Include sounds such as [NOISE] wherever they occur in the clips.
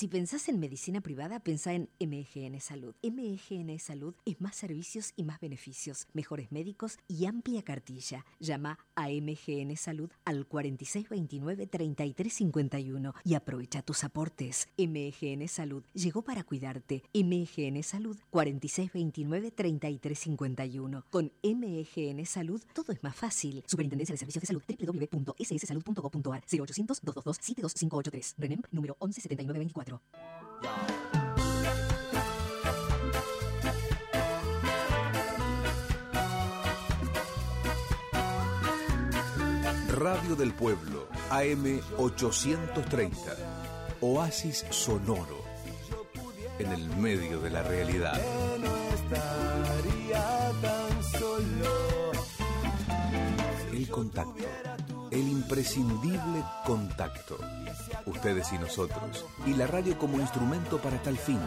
Si pensás en medicina privada, pensá en MGN Salud. MGN Salud es más servicios y más beneficios, mejores médicos y amplia cartilla. Llama a MGN Salud al 4629-3351 y aprovecha tus aportes. MGN Salud llegó para cuidarte. MGN Salud 4629-3351. Con MGN Salud todo es más fácil. Superintendencia de Servicios de Salud www.sssalud.gov.ar 0800 222 72583. RENEM número 117924. Radio del Pueblo, AM 830. Oasis sonoro. En el medio de la realidad. El contacto. El imprescindible contacto. Ustedes y nosotros. Y la radio como instrumento para tal fin.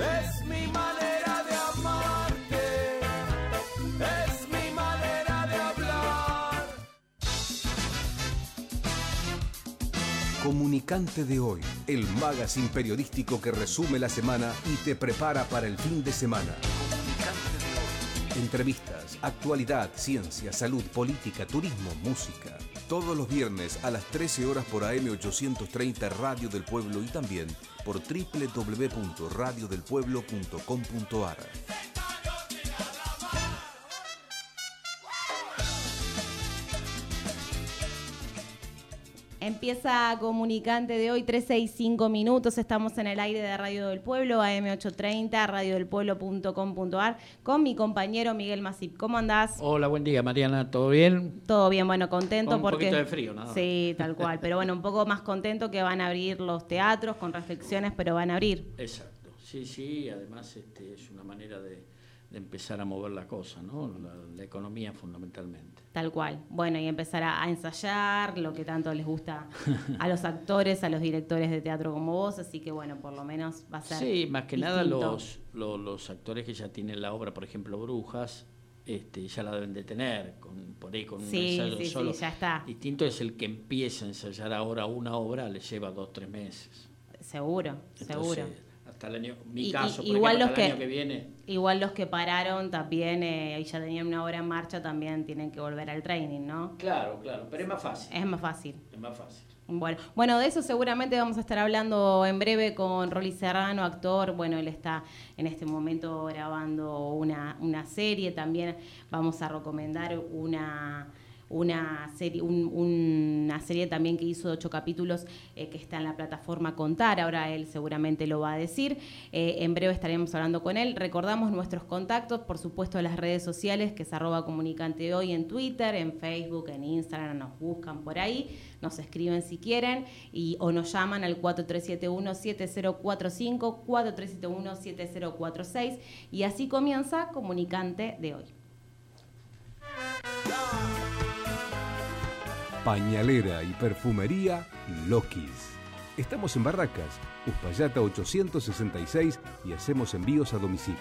Es mi manera de amarte, es mi manera de hablar. Comunicante de hoy, el magazine periodístico que resume la semana y te prepara para el fin de semana. Entrevistas, actualidad, ciencia, salud, política, turismo, música. Todos los viernes a las 13 horas por AM830 Radio del Pueblo y también por www.radiodelpueblo.com.ar. Empieza Comunicante de hoy, 13 y 5 minutos. Estamos en el aire de Radio del Pueblo, AM830, radiodelpueblo.com.ar, con mi compañero Miguel Masip. ¿Cómo andás? Hola, buen día, Mariana. ¿Todo bien? Todo bien, bueno, contento Con un porque. poquito de frío, más. Sí, tal cual. Pero bueno, un poco más contento que van a abrir los teatros con reflexiones, pero van a abrir. Exacto. Sí, sí, además este, es una manera de, de empezar a mover la cosa, ¿no? La, la economía fundamentalmente. Tal cual. Bueno, y empezar a, a ensayar lo que tanto les gusta a los actores, a los directores de teatro como vos. Así que bueno, por lo menos va a ser. Sí, más que nada los, los, los actores que ya tienen la obra, por ejemplo, Brujas, este, ya la deben de tener, con, por ahí con un Sí, ensayo sí, sí, solo. ya está. Distinto es el que empieza a ensayar ahora una obra, le lleva dos, tres meses. Seguro, Entonces, seguro. Hasta el año, mi Y- y- caso, por igual ejemplo, los hasta el que- año que viene, Igual los que pararon también eh, y ya tenían una hora en marcha también tienen que volver al training, ¿no? claro, claro, pero es más fácil. Es más fácil. Es más fácil. Bueno, bueno, de eso seguramente vamos a estar hablando en breve con Rolly Serrano, actor. Bueno, él está en este momento grabando una, una serie. También vamos a recomendar una, una serie, un- una serie también que hizo de ocho capítulos eh, que está en la plataforma Contar. Ahora él seguramente lo va a decir. Eh, en breve estaremos hablando con él. Recordamos nuestros contactos, por supuesto, las redes sociales, que es arroba comunicante hoy en Twitter, en Facebook, en Instagram, nos buscan por ahí, nos escriben si quieren y, o nos llaman al 4371-7045, 4371-7046 y así comienza Comunicante de hoy. Pañalera y perfumería Lokis. Estamos en Barracas, Uspallata 866 y hacemos envíos a domicilio.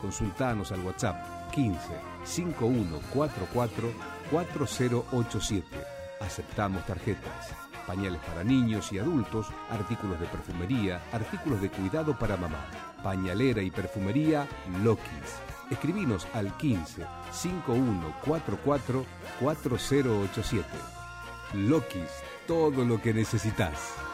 Consultanos al WhatsApp 15 5144 4087. Aceptamos tarjetas. Pañales para niños y adultos, artículos de perfumería, artículos de cuidado para mamá. Pañalera y perfumería Lokis. Escribinos al 15 5144 4087. Lokis, todo lo que necesitas.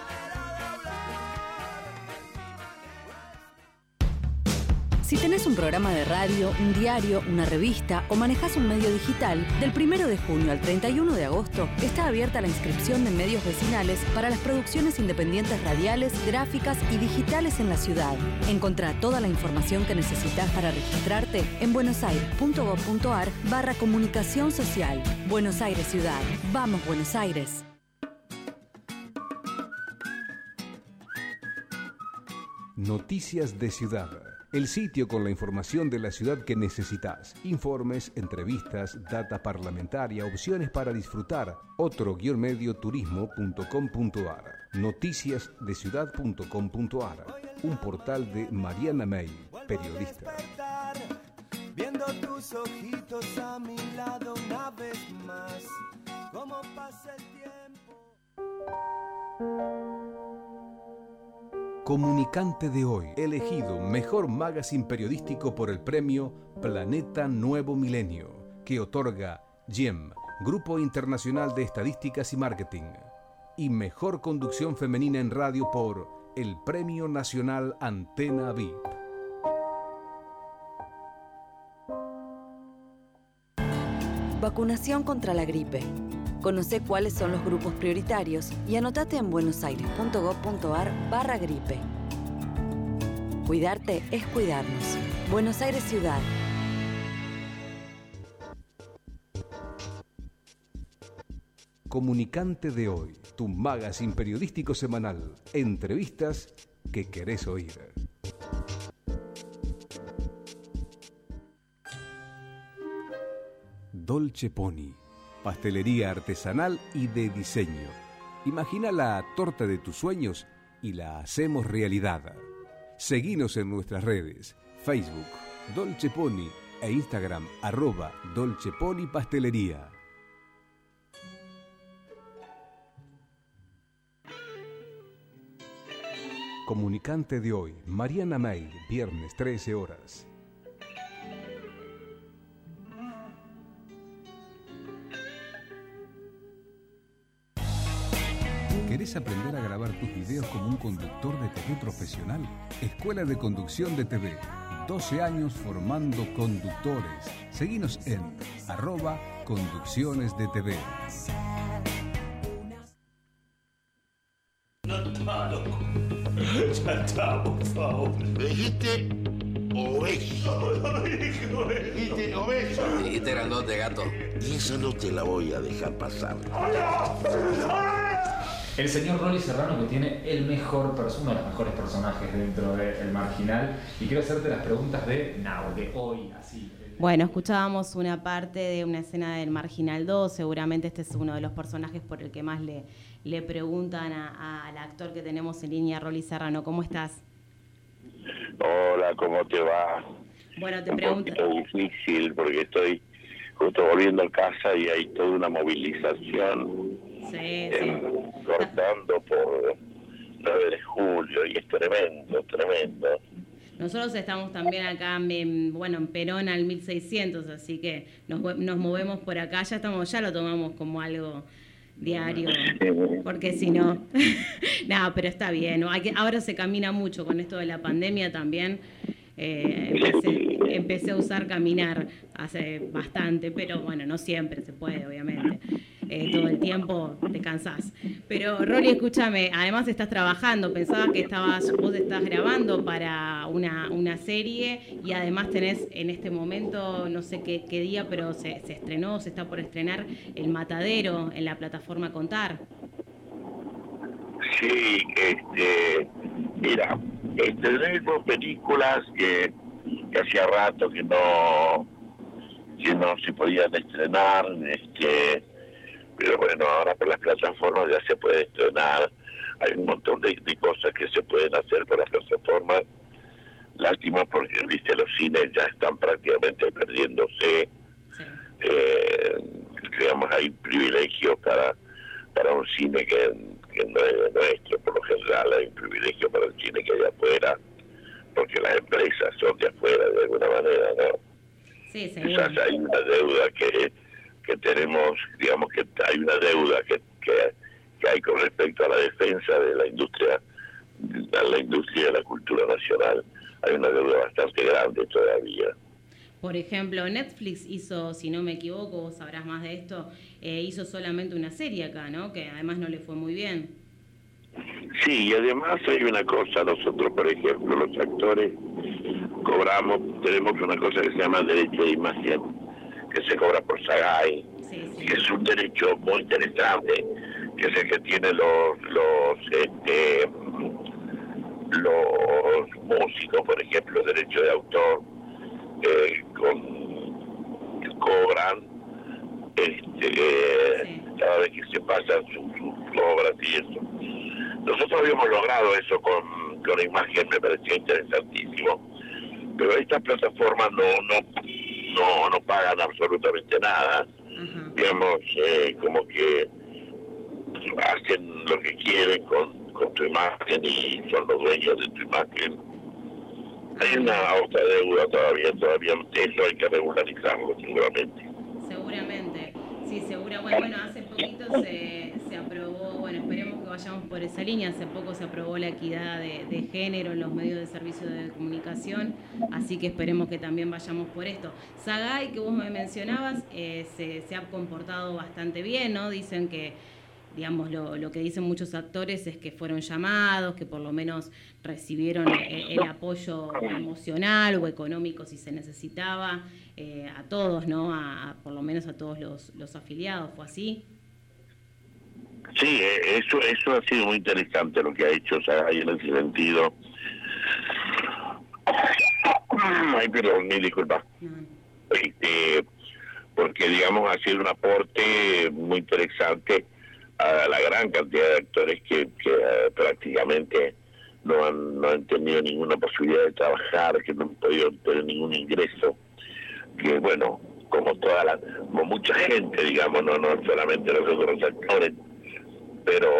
Si tenés un programa de radio, un diario, una revista o manejás un medio digital, del 1 de junio al 31 de agosto está abierta la inscripción de medios vecinales para las producciones independientes radiales, gráficas y digitales en la ciudad. Encontrá toda la información que necesitas para registrarte en buenosaires.gov.ar barra comunicación social. Buenos Aires Ciudad. Vamos Buenos Aires. Noticias de Ciudad. El sitio con la información de la ciudad que necesitas. Informes, entrevistas, data parlamentaria, opciones para disfrutar. Otro guion medio turismo.com.ar. Noticiasdeciudad.com.ar. Un portal de Mariana May, periodista. Viendo tus ojitos a mi lado una vez más. Cómo pasa el tiempo. Comunicante de hoy, elegido mejor magazine periodístico por el premio Planeta Nuevo Milenio, que otorga GEM, Grupo Internacional de Estadísticas y Marketing, y mejor conducción femenina en radio por el Premio Nacional Antena VIP. Vacunación contra la gripe. Conoce cuáles son los grupos prioritarios y anotate en buenosaires.gov.ar barra gripe. Cuidarte es cuidarnos. Buenos Aires Ciudad. Comunicante de hoy, tu magazine periodístico semanal. Entrevistas que querés oír. Dolce Pony, pastelería artesanal y de diseño. Imagina la torta de tus sueños y la hacemos realidad. Seguinos en nuestras redes, Facebook, Dolce Pony e Instagram, arroba Dolce Pony Pastelería. Comunicante de hoy, Mariana May, viernes 13 horas. ¿Querés aprender a grabar tus videos como un conductor de TV profesional? Escuela de Conducción de TV. 12 años formando conductores. Seguinos en arroba conducciones de TV. Ya está, por favor. Me dijiste obeso. Dijiste obeso. Dijiste grandote, gato. Y eso no te la voy a dejar pasar. El señor Rolly Serrano que tiene el mejor uno de los mejores personajes dentro del marginal. Y quiero hacerte las preguntas de now, de hoy, así. Bueno, escuchábamos una parte de una escena del Marginal 2, seguramente este es uno de los personajes por el que más le, le preguntan a- al actor que tenemos en línea, Rolly Serrano, ¿cómo estás? Hola, ¿cómo te va? Bueno, te Un pregunto, poquito difícil porque estoy justo volviendo a casa y hay toda una movilización sí, eh, cortando por 9 de julio y es tremendo, tremendo. nosotros estamos también acá, en, bueno, en Perón al 1600, así que nos, nos movemos por acá, ya estamos, ya lo tomamos como algo diario, porque si no, [LAUGHS] no, pero está bien, ¿no? Hay que, ahora se camina mucho con esto de la pandemia también. Eh, empecé, a usar caminar hace bastante, pero bueno, no siempre se puede, obviamente. Eh, todo el tiempo te cansás. Pero Rolly, escúchame, además estás trabajando, pensaba que estabas, vos estás grabando para una, una serie y además tenés en este momento, no sé qué, qué día, pero se, se estrenó, se está por estrenar El Matadero en la plataforma Contar. Sí, este, mira, tenemos películas que, que hacía rato que no que no se podían estrenar, este, pero bueno, ahora por las plataformas ya se puede estrenar, hay un montón de, de cosas que se pueden hacer por las plataformas, lástima porque viste los cines ya están prácticamente perdiéndose, eh, digamos hay privilegios para para un cine que, que no es nuestro, por lo general hay un privilegio para el cine que hay afuera, porque las empresas son de afuera de alguna manera, ¿no? Sí, Quizás hay una deuda que, que tenemos, digamos que hay una deuda que, que, que hay con respecto a la defensa de la industria, a la industria de la cultura nacional. Hay una deuda bastante grande todavía. Por ejemplo, Netflix hizo, si no me equivoco, vos sabrás más de esto, eh, hizo solamente una serie acá, ¿no? Que además no le fue muy bien. Sí, y además hay una cosa, nosotros por ejemplo los actores cobramos, tenemos una cosa que se llama derecho de imagen, que se cobra por Sagay, que es un derecho muy interesante, que es el que tienen los, los, este, los músicos, por ejemplo, derecho de autor, eh, con, cobran este, cada vez que se pasan sus, sus obras y eso. Nosotros habíamos logrado eso con, con la imagen, me parecía interesantísimo, pero estas plataformas no, no, no, no pagan absolutamente nada. Digamos, eh, como que hacen lo que quieren con, con tu imagen y son los dueños de tu imagen. Hay una otra deuda todavía, todavía eso hay que regularizarlo seguramente. Seguramente, sí, seguro. Bueno, bueno hace poquito se, se aprobó, bueno, esperemos que vayamos por esa línea, hace poco se aprobó la equidad de, de género en los medios de servicio de comunicación, así que esperemos que también vayamos por esto. Sagay, que vos me mencionabas, eh, se, se ha comportado bastante bien, ¿no? Dicen que digamos, lo, lo, que dicen muchos actores es que fueron llamados, que por lo menos recibieron el, el apoyo emocional o económico si se necesitaba, eh, a todos, ¿no? A, a, por lo menos a todos los, los afiliados, ¿fue así? Sí, eh, eso, eso ha sido muy interesante lo que ha hecho Sagay en ese sentido. Ay, perdón, mi disculpa. No. Este, porque, digamos, ha sido un aporte muy interesante a la gran cantidad de actores que, que uh, prácticamente no han, no han tenido ninguna posibilidad de trabajar, que no han podido tener ningún ingreso, que bueno, como toda la, como mucha gente, digamos, no, no solamente nosotros los actores, pero,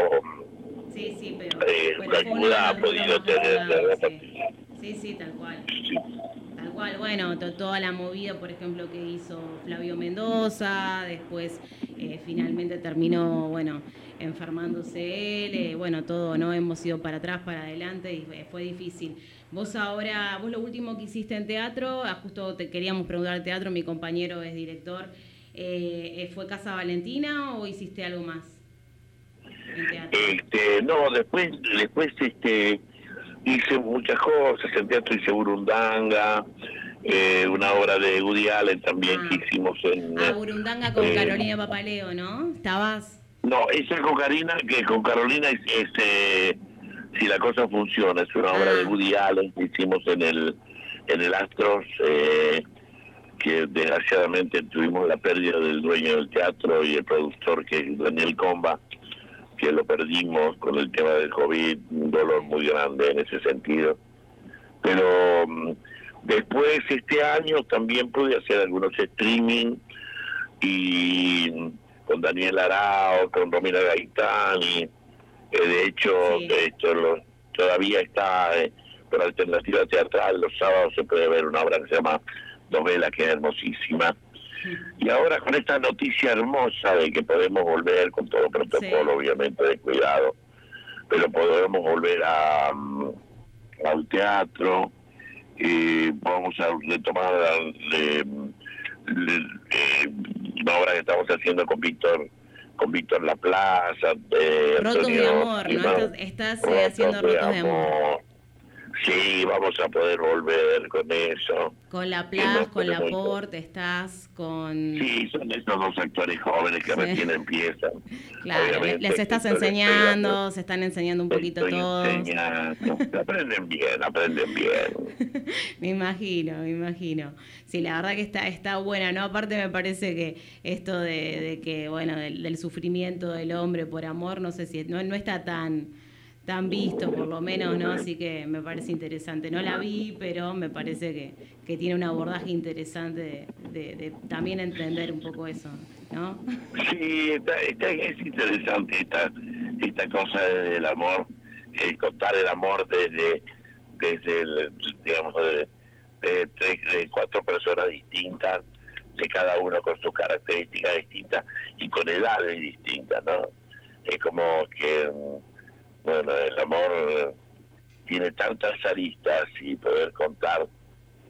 sí, sí, pero, eh, pero ayuda ha podido tener la, sí. sí, sí, tal cual. Sí. Cual, bueno, to toda la movida, por ejemplo, que hizo Flavio Mendoza, después eh, finalmente terminó, bueno, enfermándose él, eh, bueno, todo, ¿no? Hemos ido para atrás, para adelante y fue difícil. Vos ahora, vos lo último que hiciste en teatro, ah, justo te queríamos preguntar teatro, mi compañero es director, eh, ¿fue Casa Valentina o hiciste algo más? En teatro? Este, no, después, después este hice muchas cosas, en teatro hice Burundanga, eh, una obra de Woody Allen también Ah. que hicimos en... Ah, Burundanga con eh, Carolina Papaleo, ¿no? ¿Estabas? No, esa con Karina, que con Carolina es, es, eh, si la cosa funciona, es una obra Ah. de Woody Allen que hicimos en el en el Astros, eh, que desgraciadamente tuvimos la pérdida del dueño del teatro y el productor que es Daniel Comba, que lo perdimos con el tema del COVID, un dolor muy grande en ese sentido. Pero mm, después este año también pude hacer algunos streaming y con Daniel Arao, con Romina Gaitani, eh, de hecho, Sí. de hecho lo- todavía está eh, por alternativa teatral, los sábados se puede ver una obra que se llama Novela, que es hermosísima. Y ahora con esta noticia hermosa de que podemos volver con todo protocolo, Sí. obviamente, de cuidado, pero podemos volver a, mm, al teatro, y vamos a retomar eh, una obra que estamos haciendo con Víctor con Víctor La Plaza, eh, Rotos de Antonio amor, ¿no? Estás, estás, eh, haciendo rotos de amor. Sí, vamos a poder volver con eso. Con la Plas, con la Porte, estás con... Sí, son esos dos actores jóvenes que Sí. recién empiezan. Claro, Obviamente les estás enseñando, se están enseñando un poquito todos. enseñando. [LAUGHS] Aprenden bien, aprenden bien. [LAUGHS] Me imagino, me imagino. Sí, la verdad que está, está buena, ¿no? Aparte me parece que esto de, de que, bueno, del, del sufrimiento del hombre por amor, no sé si no, no está tan tan visto por lo menos, ¿no? Así que me parece interesante. No la vi, pero me parece que, que tiene un abordaje interesante de, también entender un poco eso, ¿no? Sí, está, está- es interesante esta, esta cosa del amor, eh, contar el amor desde, desde el, digamos, de, tres, de cuatro personas distintas, de cada uno con sus características distintas y con edades distintas, ¿no? Es como que, bueno, el amor eh, tiene tantas aristas y poder contar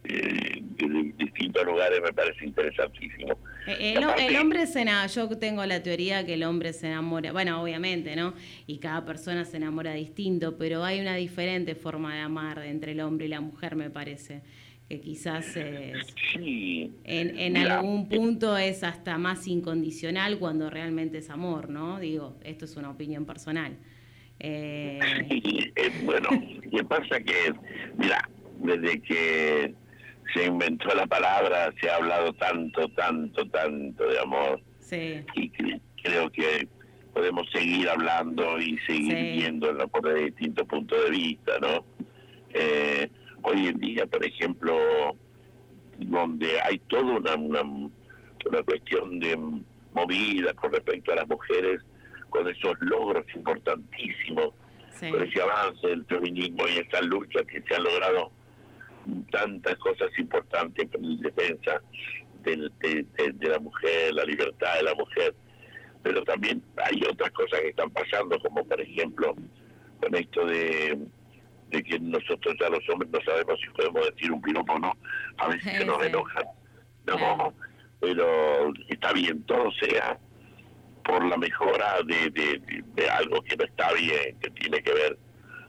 eh, de distintos lugares me parece interesantísimo. Eh, El, el hombre se enamora, yo tengo la teoría que el hombre se enamora, bueno, obviamente, ¿no? Y cada persona se enamora distinto, pero hay una diferente forma de amar entre el hombre y la mujer, me parece, que quizás es- Sí, en, en Mira, algún punto es hasta más incondicional cuando realmente es amor, ¿no? Digo, esto es una opinión personal. Eh, [LAUGHS] Sí, eh, bueno, ¿qué pasa? Que, mira, desde que se inventó la palabra se ha hablado tanto, tanto, tanto de amor sí, y cre- creo que podemos seguir hablando y seguir Sí. viéndolo por distintos puntos de vista, ¿no? Eh, hoy en día, por ejemplo, donde hay toda una, una, una cuestión de movida con respecto a las mujeres, con esos logros importantísimos, Sí. con ese avance del feminismo y esa lucha que se ha logrado tantas cosas importantes en defensa del- de, de- de la mujer, la libertad de la mujer. Pero también hay otras cosas que están pasando, como por ejemplo con esto de, de que nosotros ya los hombres no sabemos si podemos decir un piropo o no, a veces se nos Sí. enojan. No, Claro. pero está bien, todo sea por la mejora de, de- algo que no está bien, que tiene que ver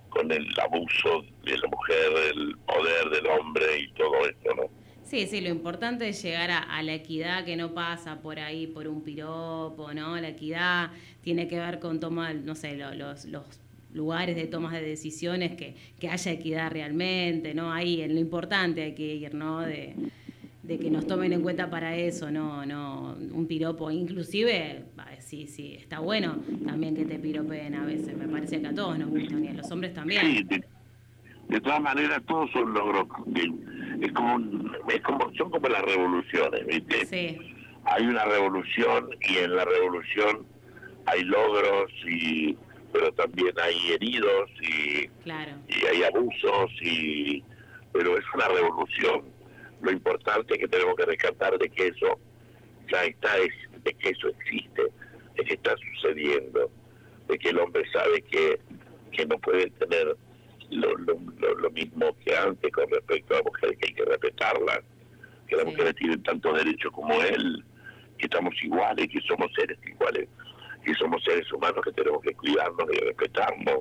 con el abuso de la mujer, el poder del hombre y todo eso, ¿no? Sí, sí, lo importante es llegar a, a la equidad que no pasa por ahí, por un piropo, ¿no? La equidad tiene que ver con tomar, no sé, lo- los, los lugares de tomas de decisiones, que, que haya equidad realmente, ¿no? Ahí en lo importante hay que ir, ¿no? De, de que nos tomen en cuenta para eso, no, no, un piropo, inclusive, sí, sí, está bueno también que te piropeen a veces, me parece que a todos nos gustan y a los hombres también. Sí, de, de todas maneras todos son logros. es como, es como son como las revoluciones, ¿viste? Sí, Hay una revolución y en la revolución hay logros y pero también hay heridos y claro. y hay abusos y pero es una revolución lo importante que tenemos que rescatar de que eso ya está es de que eso existe de que está sucediendo de que el hombre sabe que, que no puede tener lo, lo, lo- lo mismo que antes con respecto a la mujer que hay que respetarla que las Sí. mujeres tienen tantos derechos como él que estamos iguales que somos seres iguales que somos seres humanos que tenemos que cuidarnos y respetarnos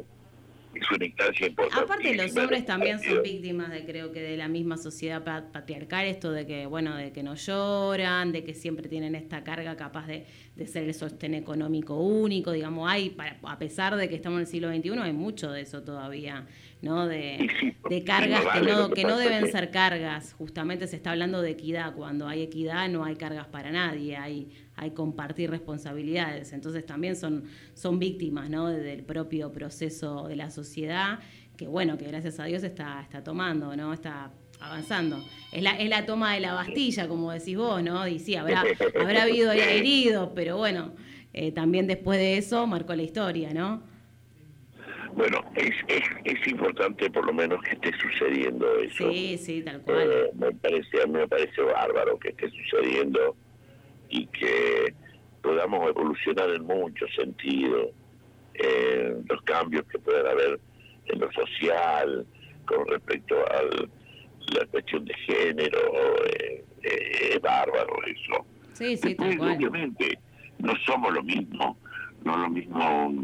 es una instancia importante. Aparte los hombres también son víctimas de creo que de la misma sociedad pa- patriarcal, esto de que, bueno, de que no lloran, de que siempre tienen esta carga capaz de, de ser el sostén económico único, digamos, hay, para- a pesar de que estamos en el siglo XXI, hay mucho de eso todavía, ¿no? De, de cargas que no, que no deben ser cargas, justamente se está hablando de equidad, cuando hay equidad no hay cargas para nadie, hay, hay compartir responsabilidades, entonces también son, son víctimas, ¿no? Del propio proceso de la sociedad, que bueno, que gracias a Dios está, está tomando, ¿no? Está avanzando. Es la, es la toma de la Bastilla, como decís vos, ¿no? Y sí, habrá, habrá habido heridos, pero bueno, eh, también después de eso marcó la historia, ¿no? Bueno, es, es, es importante por lo menos que esté sucediendo eso. Sí, sí, tal cual. Eh, me parece, a mí me parece bárbaro que esté sucediendo y que podamos evolucionar en muchos sentidos, eh, los cambios que puedan haber en lo social, con respecto a la cuestión de género, eh, eh, es bárbaro eso. Sí, sí, Después, obviamente, no somos lo mismo, no lo mismo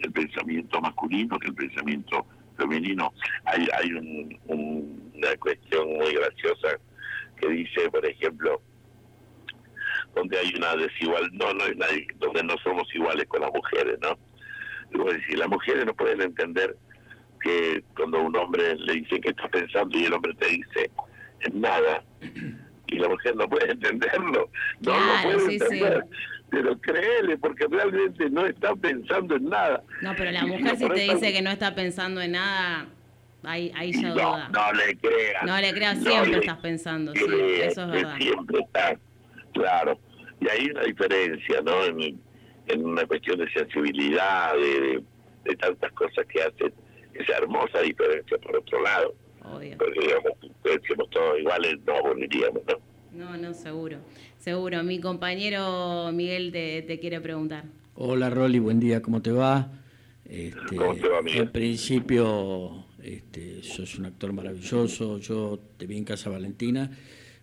el pensamiento masculino que el pensamiento femenino. Hay, hay un- un- una cuestión muy graciosa que dice, por ejemplo, donde hay una desigual, no, no hay nadie, donde no somos iguales con las mujeres, ¿no? Y vos decís, las mujeres no pueden entender que cuando un hombre le dice que está pensando y el hombre te dice en nada, y la mujer no puede [LAUGHS] entenderlo, no Claro, lo puede sí, sí. entender. Pero créele, porque realmente no está pensando en nada. No, pero la si mujer si te dice que no está pensando en nada, ahí, ahí ya no, duda. no le creas. No le creas, no siempre le estás pensando, sí, eso es verdad. Siempre está, claro. Y hay una diferencia, ¿no? En, en una cuestión de sensibilidad, de, de- de tantas cosas que hacen esa hermosa diferencia por otro lado. Obvio. Porque, digamos, si fuésemos todos iguales, no aburriríamos, ¿no? No, no, seguro. Seguro. Mi compañero Miguel te, te quiere preguntar. Hola Rolly, buen día, ¿cómo te va? Este, ¿Cómo te va, Miguel? En principio, este, sos un actor maravilloso, yo te vi en Casa Valentina,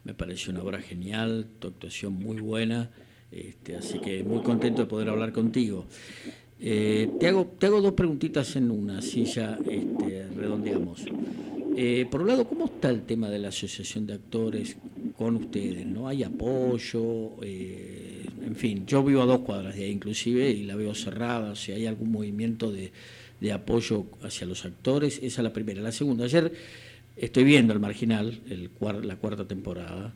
me pareció una obra genial, tu actuación muy buena, este, así que muy contento de poder hablar contigo. Eh, te, hago, te hago dos preguntitas en una, así ya este, redondeamos. Eh, por un lado, ¿cómo está el tema de la asociación de actores con ustedes? ¿No hay apoyo? Eh, en fin, yo vivo a dos cuadras de ahí inclusive y la veo cerrada, si hay algún movimiento de, de apoyo hacia los actores, esa es la primera. La segunda, ayer estoy viendo El Marginal, el cuar- la cuarta temporada,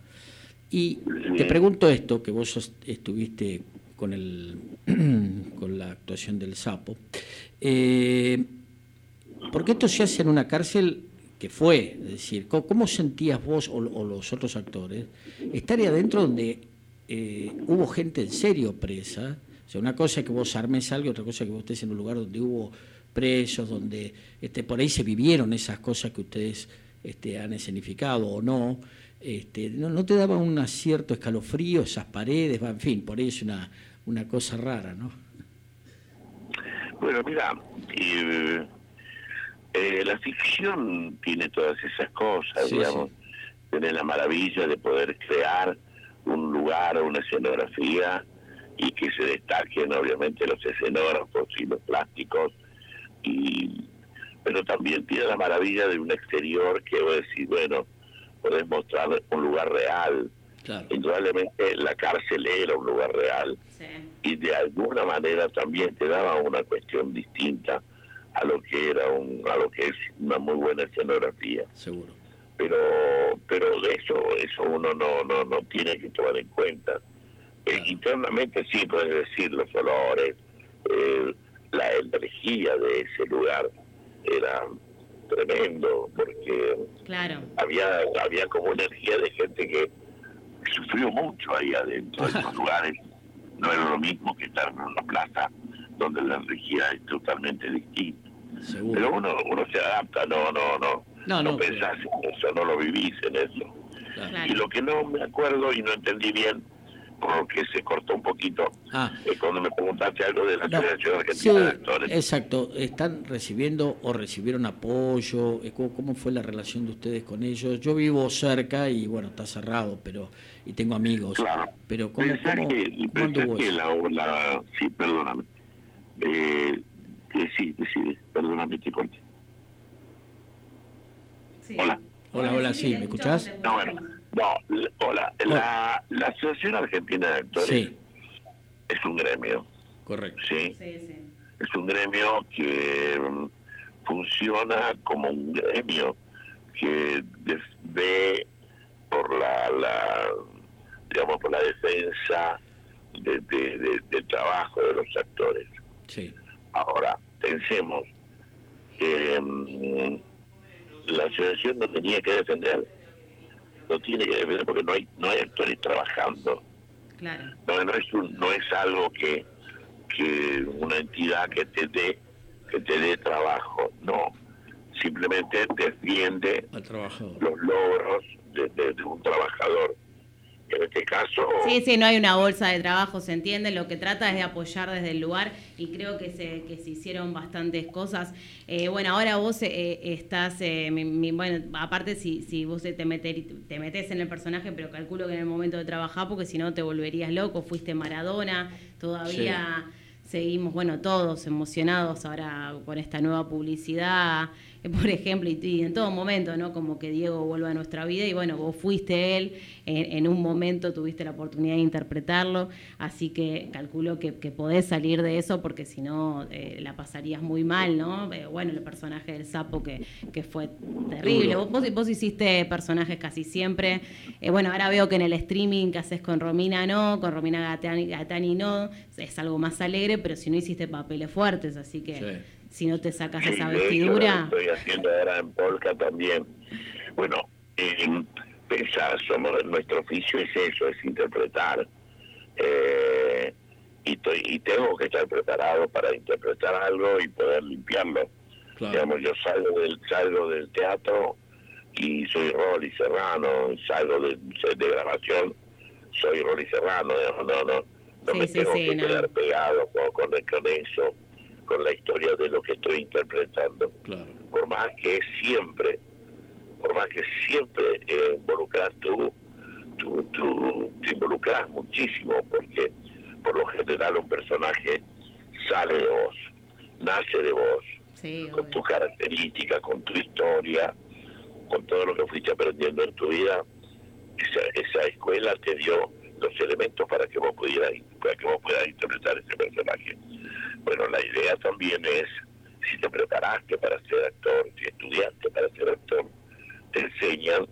y te pregunto esto, que vos sos- estuviste con, el, [CLEARS THROAT] con la actuación del sapo, eh, porque esto se hace en una cárcel que fue, es decir, ¿cómo, cómo sentías vos o, o los otros actores estar ahí adentro donde eh, hubo gente en serio presa O sea, una cosa es que vos armes algo, otra cosa es que vos estés en un lugar donde hubo presos, donde este, por ahí se vivieron esas cosas que ustedes este, han escenificado o no. Este, no, ¿No te daba un cierto escalofrío esas paredes? En fin, por ahí es una, una cosa rara, ¿no? Bueno, mira, eh, eh, la ficción tiene todas esas cosas, Sí, digamos. Tiene la maravilla de poder crear un lugar una escenografía y que se destaquen obviamente los escenógrafos y los plásticos y pero también tiene la maravilla de un exterior que vos decís, bueno, podés mostrar un lugar real. Claro. Indudablemente la cárcel era un lugar real y de alguna manera también te daba una cuestión distinta a lo que era un, a lo que es una muy buena escenografía. Seguro. Pero pero de eso eso uno no no no tiene que tomar en cuenta. Eh, internamente sí puedes decir los olores, eh, la energía de ese lugar era tremendo porque Claro. había había como energía de gente que sufrió mucho ahí adentro de esos [LAUGHS] lugares no era lo mismo que estar en una plaza donde la energía es totalmente distinta Seguro. pero uno uno se adapta no no no No, no, pensás en eso no lo vivís en eso Claro. y lo que no me acuerdo y no entendí bien porque se cortó un poquito Ah. es cuando me preguntaste algo de la No, Asociación sí, Argentina de Actores exacto. ¿Están recibiendo o recibieron apoyo? Eh, ¿Cómo, cómo fue la relación de ustedes con ellos? Yo vivo cerca y bueno, está cerrado, pero y tengo amigos. Claro. Pero ¿cómo, Pensá cómo, que, cómo pensá anduvo que eso? la, la- sí, perdóname. Eh, que sí, decide, perdóname, te corté. Hola. Hola, hola, sí, ¿me escuchás? No, bueno, no, hola. La, la Asociación Argentina de Actores Sí, es un gremio, correcto. ¿sí? Sí, sí. Es un gremio que mm, funciona como un gremio que ve por la, la digamos, por la defensa de- de- de- del trabajo de los actores. Sí, Ahora, pensemos que mm, la asociación no tenía que defender, no tiene que defender porque no hay no hay actores trabajando, Claro. no, no es un- no es algo que, que una entidad que te dé que te dé trabajo, no, simplemente defiende los logros de, de- de un trabajador. En este caso, Sí, sí, no hay una bolsa de trabajo, se entiende. Lo que trata es de apoyar desde el lugar y creo que se, que se hicieron bastantes cosas. Eh, bueno, ahora vos eh, estás, eh, mi- mi- bueno, aparte si, si vos te, meter, te metes en el personaje, pero calculo que en el momento de trabajar, porque si no te volverías loco, fuiste Maradona, todavía seguimos, bueno, todos emocionados ahora con esta nueva publicidad, [LAUGHS] por ejemplo, y, y en todo momento, ¿no? Como que Diego vuelva a nuestra vida y bueno, vos fuiste él, en, en un momento tuviste la oportunidad de interpretarlo, así que calculo que, que podés salir de eso porque si no eh, la pasarías muy mal, ¿no? Eh, bueno, el personaje del sapo que, que fue terrible. Vos, vos, vos hiciste personajes casi siempre. Eh, bueno, ahora veo que en el streaming que haces con Romina no, con Romina Gatani, Gatani no, es algo más alegre, pero si no hiciste papeles fuertes, así que Sí. Si no te sacas Sí, esa vestidura. lo estoy haciendo ahora en Polka también. Bueno, eh, somos, nuestro oficio es eso, es interpretar. Eh, y, estoy- y tengo que estar preparado para interpretar algo y poder limpiarlo. Claro. Digamos, yo salgo del, salgo del teatro y soy Rolly Serrano, salgo de, de grabación, soy Rolly Serrano, digamos, no, no, no Sí, me sí, tengo sí, que no. quedar pegado con, con, con eso, con la historia de lo que estoy interpretando. Claro. Por más que siempre, por más que siempre eh, involucras tú, tú, tú te involucras muchísimo, porque por lo general un personaje sale de vos, nace de vos, Sí, con tus características, con tu historia, con todo lo que fuiste aprendiendo en tu vida, esa, esa escuela te dio los elementos para que vos pudieras para que vos puedas interpretar ese personaje. Bueno, la idea también es si te preparaste para ser actor, si estudiaste para ser actor, te enseñan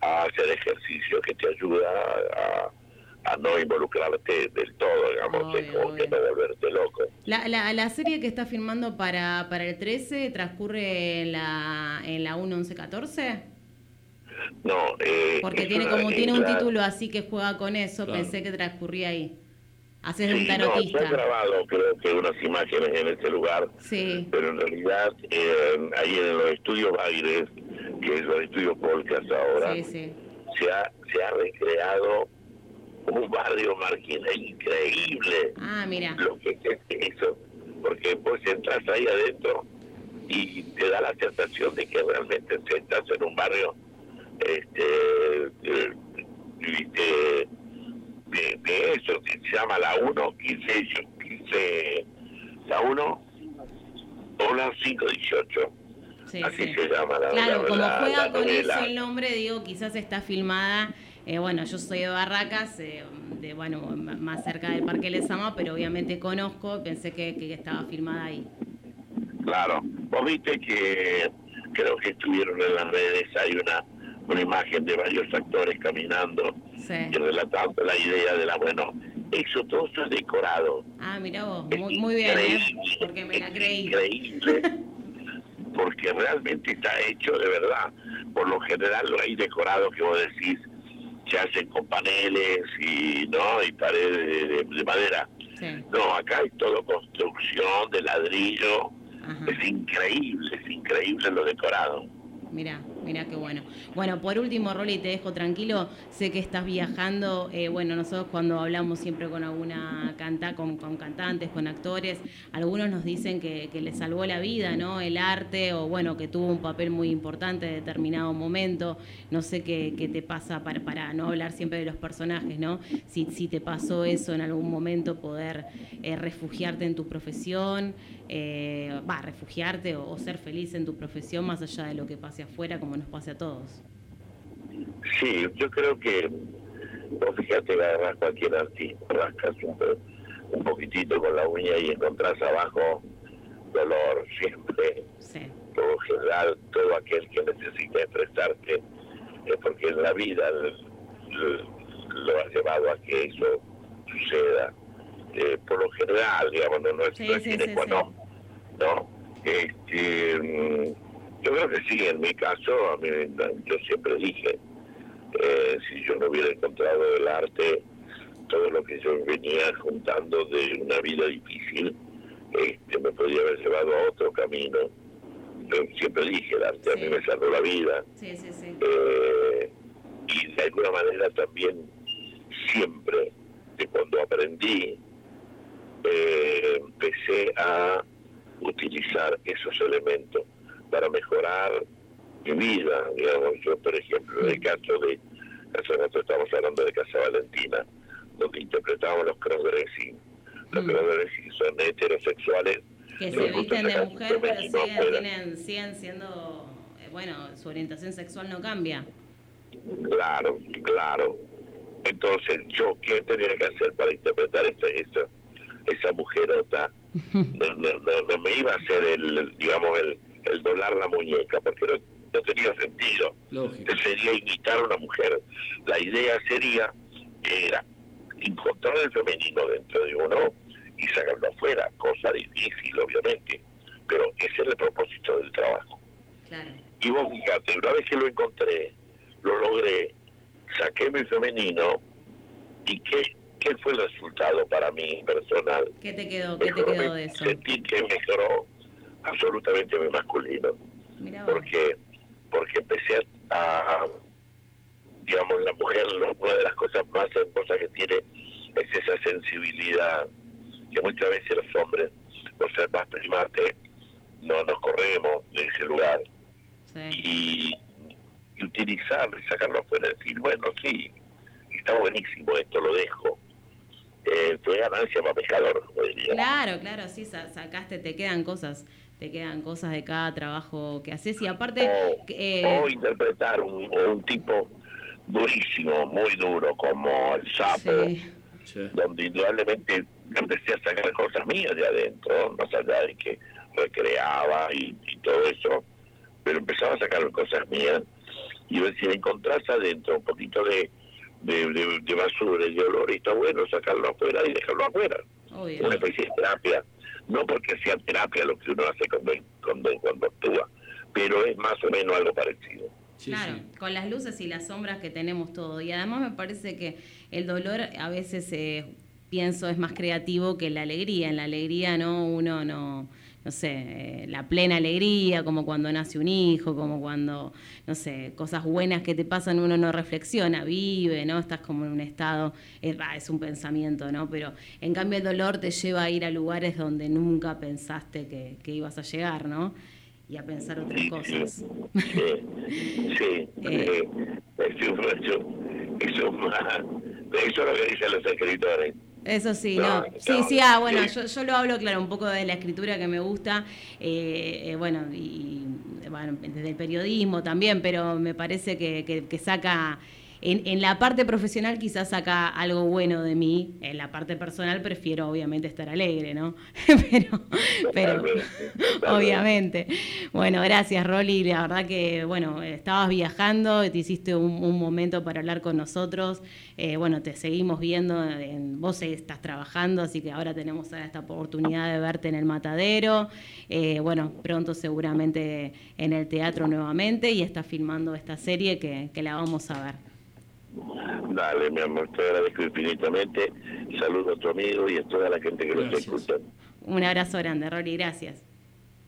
a hacer ejercicio que te ayuda a, a no involucrarte del todo, digamos, Obvio, que como que obvio. no volverte loco. La, la, la serie que está filmando para, para el 13 transcurre en la, en la 1-11-14? No, eh, Porque tiene una- como tiene un la- título así que juega con eso, Claro. pensé que transcurría ahí. Haces un Sí, no, tarotista. han grabado creo que unas imágenes en ese lugar, Sí, pero en realidad eh, ahí en los estudios Baires, que es los estudios Polcas ahora, sí, sí. se ha, se ha recreado un barrio marginal increíble Ah, mira. lo que es eso, porque vos entras ahí adentro y te da la sensación de que realmente estás en un barrio este eh, de, de eso que se llama la 1 15, 15 la 1 o la 518 Sí, así sí. se llama la Claro, la- como la- juega la con eso el nombre, digo, quizás está filmada. eh, bueno, yo soy de Barracas, eh, de bueno, más cerca del Parque Lesama, pero obviamente conozco, pensé que, que estaba filmada ahí. Claro, vos viste que creo que estuvieron en las redes, hay una, una imagen de varios actores caminando Sí. y relatando la idea de la, bueno, eso todo eso es decorado. Ah, mira vos, Es muy, muy bien, ¿eh? porque me la creí. Increíble, [LAUGHS] porque realmente está hecho de verdad. Por lo general lo hay decorado que vos decís, se hacen con paneles y no y paredes de, de- de madera. Sí, No, acá hay todo construcción de ladrillo. ajá. Es increíble, es increíble lo decorado. Mira, mira qué bueno. Bueno, por último, Rolly, te dejo tranquilo. Sé que estás viajando. eh, bueno, nosotros cuando hablamos siempre con alguna canta, con, cantantes, con actores, algunos nos dicen que, que les salvó la vida, ¿no? El arte, o bueno, que tuvo un papel muy importante en determinado momento. No sé qué, te pasa para, no hablar siempre de los personajes, ¿no? Si, te pasó eso en algún momento, poder eh, refugiarte en tu profesión, eh, va, refugiarte o, o ser feliz en tu profesión más allá de lo que pase afuera, como nos pase a todos. Sí, yo creo que, vos fíjate, agarras cualquier artista, rascas un, un poquitito con la uña y encontrás abajo dolor siempre. Sí, Por lo general, todo aquel que necesita expresarte es porque en la vida lo ha llevado a que eso suceda. Eh, por lo general, digamos, no, no es, Sí, no sí, sí, non, ¿no? Este, mm, yo creo que sí, en mi caso, a mí, yo siempre dije, eh, si yo no hubiera encontrado el arte, todo lo que yo venía juntando de una vida difícil, este, me podría haber llevado a otro camino. Yo siempre dije, el arte a mí me salvó la vida. sí, sí, sí. Eh, y de alguna manera también siempre, de cuando aprendí, eh, empecé a utilizar esos elementos para mejorar mi vida. Digamos, yo, por ejemplo, en el caso de, hace rato estamos hablando de Casa Valentina, donde interpretábamos los crossdressing. Los Mm. crossdressing son heterosexuales Que se visten de mujer, pero siguen, tienen, siguen siendo, eh, bueno, su orientación sexual no cambia. Claro, claro. Entonces, yo, ¿qué tenía que hacer para interpretar esa, esa, esa mujerota? [LAUGHS] No, no, no, no me iba a hacer el, digamos, el, el doblar la muñeca, porque no, no tenía sentido. Lógico. Sería imitar a una mujer. La idea sería, era encontrar el femenino dentro de uno y sacarlo afuera, cosa difícil, obviamente, pero ese es el propósito del trabajo. Claro. Y vos fíjate, una vez que lo encontré, lo logré, saqué mi femenino y ¿qué, qué fue el resultado para mí personal? ¿Qué te quedó, qué te Mejoró quedó de eso? Sentí que mejoró absolutamente masculino, porque porque empecé a, a- digamos, la mujer, una de las cosas más hermosas que tiene es esa sensibilidad que muchas veces los hombres, por ser más primates, no nos corremos de ese lugar Sí. y, y utilizarlo y sacarlo afuera y decir, bueno, sí, está buenísimo esto, lo dejo. Eh, fue ganancia para pescador, como diría. Claro, claro, sí, sa- sacaste, te quedan cosas, te quedan cosas de cada trabajo que haces. Y aparte, O, eh, o interpretar un, un tipo durísimo, muy duro, como el sapo, sí, donde indudablemente empecé a sacar cosas mías de adentro, más allá de que recreaba y, y todo eso, pero empezaba a sacar cosas mías. Y si encontrás adentro un poquito de, de, de- de basura y de olor, y está bueno sacarlo afuera y dejarlo afuera. obvio. Una especie de terapia, no porque sea terapia lo que uno hace cuando, cuando, cuando actúa, pero es más o menos algo parecido. Sí, claro, sí. con las luces y las sombras que tenemos todo. Y además me parece que el dolor a veces eh, pienso es más creativo que la alegría. En la alegría, ¿no? Uno no no sé, eh, la plena alegría, como cuando nace un hijo, como cuando, no sé, cosas buenas que te pasan, uno no reflexiona, vive, ¿no? Estás como en un estado, es, es un pensamiento, ¿no? Pero en cambio el dolor te lleva a ir a lugares donde nunca pensaste que, que ibas a llegar, ¿no? Y a pensar otras cosas. Sí, sí. [LAUGHS] eh, eso, eso, eso, eso es lo que dicen los escritores. Eso sí, no. Sí, sí, ah, bueno, yo, yo, lo hablo, claro, un poco de la escritura que me gusta, eh, eh, bueno, y bueno, desde el periodismo también, pero me parece que, que, que saca en, la parte profesional quizás saca algo bueno de mí, en la parte personal prefiero obviamente estar alegre, ¿no? [LAUGHS] pero, pero [LAUGHS] obviamente. Bueno, gracias Rolly, la verdad que, bueno, estabas viajando, te hiciste un, momento para hablar con nosotros, eh, bueno, te seguimos viendo, en, vos estás trabajando, así que ahora tenemos esta oportunidad de verte en el matadero, eh, bueno, pronto seguramente en el teatro nuevamente y estás filmando esta serie que, que la vamos a ver. Dale, mi amor, te agradezco infinitamente. Saludo a tu amigo y a toda la gente que lo está escuchando. Un abrazo grande, Rolly, gracias.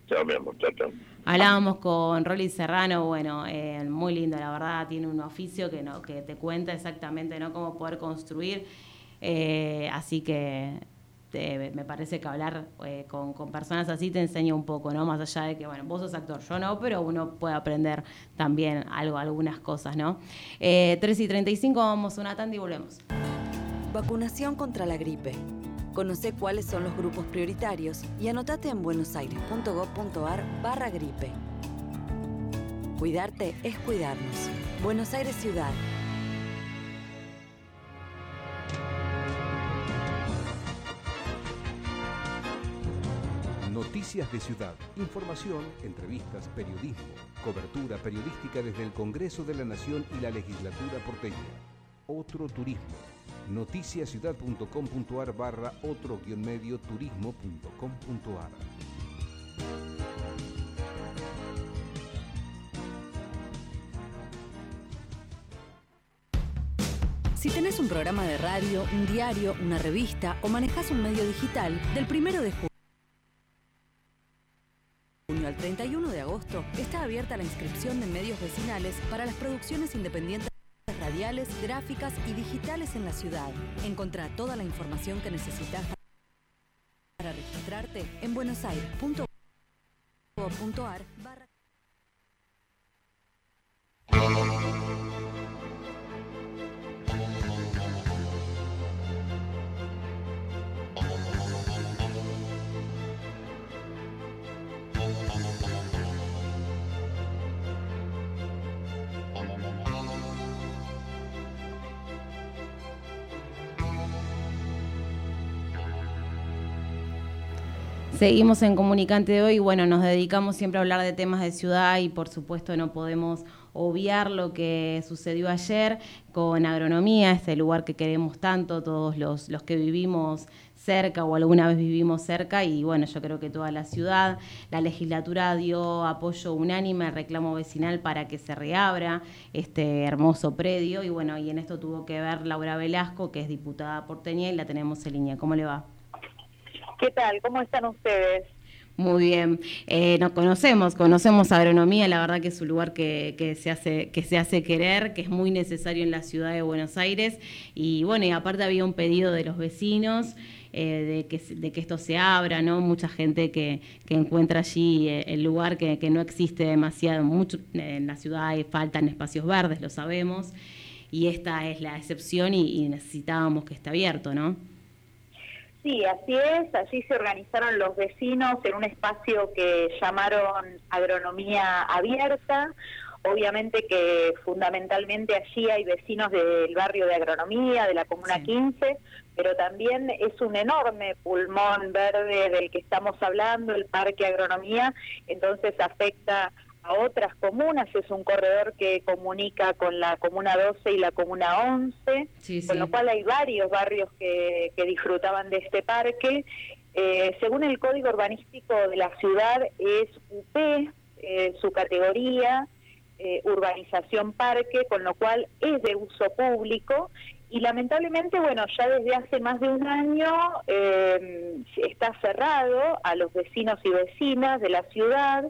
Chao, mi amor, chao, chao. Hablábamos con Rolly Serrano, bueno, eh, muy lindo, la verdad, tiene un oficio que, no, que te cuenta exactamente ¿no? cómo poder construir. Eh, así que me parece que hablar eh, con, personas así te enseña un poco, ¿no? Más allá de que, bueno, vos sos actor, yo no, pero uno puede aprender también algo, algunas cosas, ¿no? Eh, 3 y 35, vamos una tanda y volvemos. Vacunación contra la gripe. Conoce cuáles son los grupos prioritarios y anotate en buenosaires.gov.ar barra gripe. Cuidarte es cuidarnos. Buenos Aires Ciudad. Noticias de Ciudad. Información, entrevistas, periodismo. Cobertura periodística desde el Congreso de la Nación y la Legislatura porteña. Otro turismo. Noticiasciudad.com.ar barra otro guion medio turismo.com.ar. Si tenés un programa de radio, un diario, una revista o manejas un medio digital, del primero de junio abierta la inscripción de medios vecinales para las producciones independientes radiales, gráficas y digitales en la ciudad. Encontrá toda la información que necesitas para registrarte en buenosaires.gov.ar Seguimos en Comunicante de hoy. Bueno, nos dedicamos siempre a hablar de temas de ciudad y por supuesto no podemos obviar lo que sucedió ayer con agronomía, este lugar que queremos tanto todos los, los que vivimos cerca o alguna vez vivimos cerca y bueno, yo creo que toda la ciudad, la legislatura dio apoyo unánime al reclamo vecinal para que se reabra este hermoso predio y bueno, y en esto tuvo que ver Laura Velasco, que es diputada porteña y la tenemos en línea. ¿Cómo le va? ¿Qué tal? ¿Cómo están ustedes? Muy bien, eh, nos conocemos, conocemos agronomía, la verdad que es un lugar que, se hace, que se hace querer, que es muy necesario en la ciudad de Buenos Aires y bueno, y aparte había un pedido de los vecinos eh, de, que, esto se abra, ¿no? Mucha gente que, encuentra allí eh, el lugar que, no existe demasiado, mucho, en la ciudad faltan espacios verdes, lo sabemos, y esta es la excepción y necesitábamos que esté abierto, ¿no? Sí, así es. Allí se organizaron los vecinos en un espacio que llamaron Agronomía Abierta. Obviamente que fundamentalmente allí hay vecinos del barrio de Agronomía, de la Comuna 15, pero también es un enorme pulmón verde del que estamos hablando, el Parque Agronomía, entonces afecta a otras comunas, es un corredor que comunica con la comuna 12 y la comuna 11, con lo cual hay varios barrios que, que disfrutaban de este parque. Eh, según el código urbanístico de la ciudad es UP, eh, su categoría, eh, urbanización parque, con lo cual es de uso público y lamentablemente, bueno, ya desde hace más de un año eh, está cerrado a los vecinos y vecinas de la ciudad.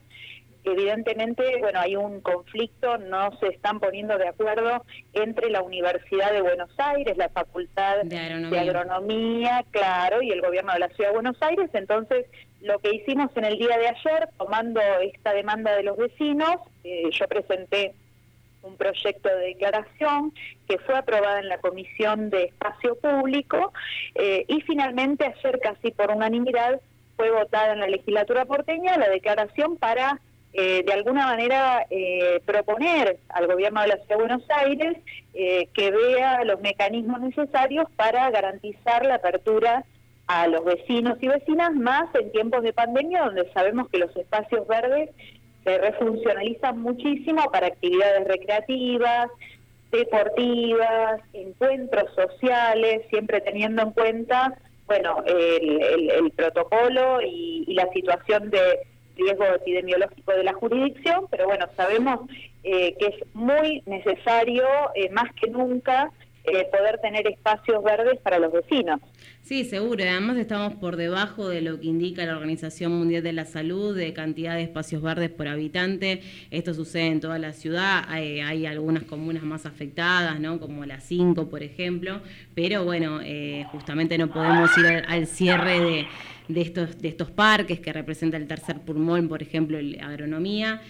Evidentemente, bueno, hay un conflicto, no se están poniendo de acuerdo entre la Universidad de Buenos Aires, la Facultad De Agronomía. de Agronomía, claro, y el gobierno de la Ciudad de Buenos Aires. Entonces, lo que hicimos en el día de ayer, tomando esta demanda de los vecinos, eh, yo presenté un proyecto de declaración que fue aprobada en la Comisión de Espacio Público eh, y finalmente ayer casi por unanimidad fue votada en la legislatura porteña la declaración para eh, de alguna manera eh, proponer al gobierno de la Ciudad de Buenos Aires eh, que vea los mecanismos necesarios para garantizar la apertura a los vecinos y vecinas más en tiempos de pandemia donde sabemos que los espacios verdes se refuncionalizan muchísimo para actividades recreativas, deportivas, encuentros sociales, siempre teniendo en cuenta, bueno, el, protocolo y, y la situación de riesgo epidemiológico de la jurisdicción, pero bueno, sabemos eh, que es muy necesario, eh, más que nunca, eh, poder tener espacios verdes para los vecinos. Sí, seguro. Además estamos por debajo de lo que indica la Organización Mundial de la Salud de cantidad de espacios verdes por habitante. Esto sucede en toda la ciudad. Hay, algunas comunas más afectadas, ¿no? Como la 5, por ejemplo. Pero bueno, eh, justamente no podemos ir al, cierre de, estos, de estos parques que representa el tercer pulmón, por ejemplo, el agronomía,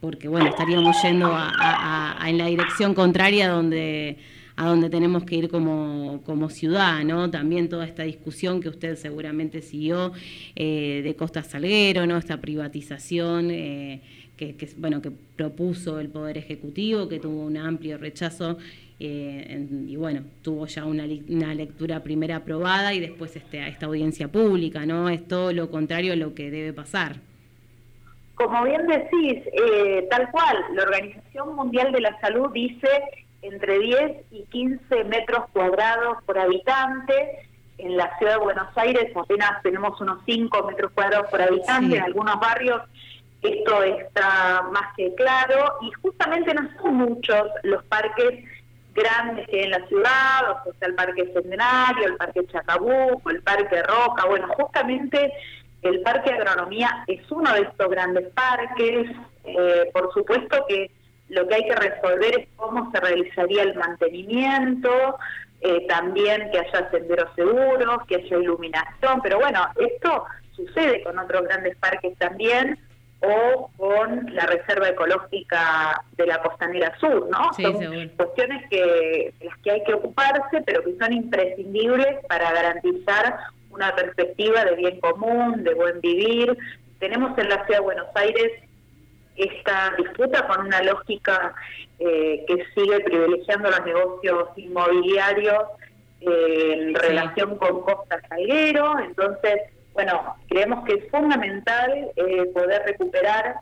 porque bueno, estaríamos yendo a- en la dirección contraria donde a donde tenemos que ir como, como ciudad, ¿no? También toda esta discusión que usted seguramente siguió eh, de Costa Salguero, ¿no? Esta privatización eh, que, que, bueno, que propuso el Poder Ejecutivo, que tuvo un amplio rechazo eh, en- y bueno, tuvo ya una, una lectura primera aprobada y después este, esta audiencia pública, ¿no? Es todo lo contrario a lo que debe pasar. Como bien decís, eh, tal cual, la Organización Mundial de la Salud dice entre 10 y 15 metros cuadrados por habitante. En la ciudad de Buenos Aires apenas tenemos unos 5 metros cuadrados por habitante. Sí. En algunos barrios esto está más que claro. Y justamente no son muchos los parques grandes que hay en la ciudad, o sea, el Parque Centenario, el Parque Chacabuco, el Parque Roca. Bueno, justamente el Parque Agronomía es uno de estos grandes parques. Eh, por supuesto que lo que hay que resolver es cómo se realizaría el mantenimiento, eh, también que haya senderos seguros, que haya iluminación, pero bueno, esto sucede con otros grandes parques también o con la Reserva Ecológica de la Costanera Sur, ¿no? Sí, Son seguro. cuestiones que de las que hay que ocuparse, pero que son imprescindibles para garantizar una perspectiva de bien común, de buen vivir. Tenemos en la ciudad de Buenos Aires esta disputa con una lógica eh, que sigue privilegiando los negocios inmobiliarios eh, en Sí. relación con Costa Salguero. Entonces, bueno, creemos que es fundamental eh, poder recuperar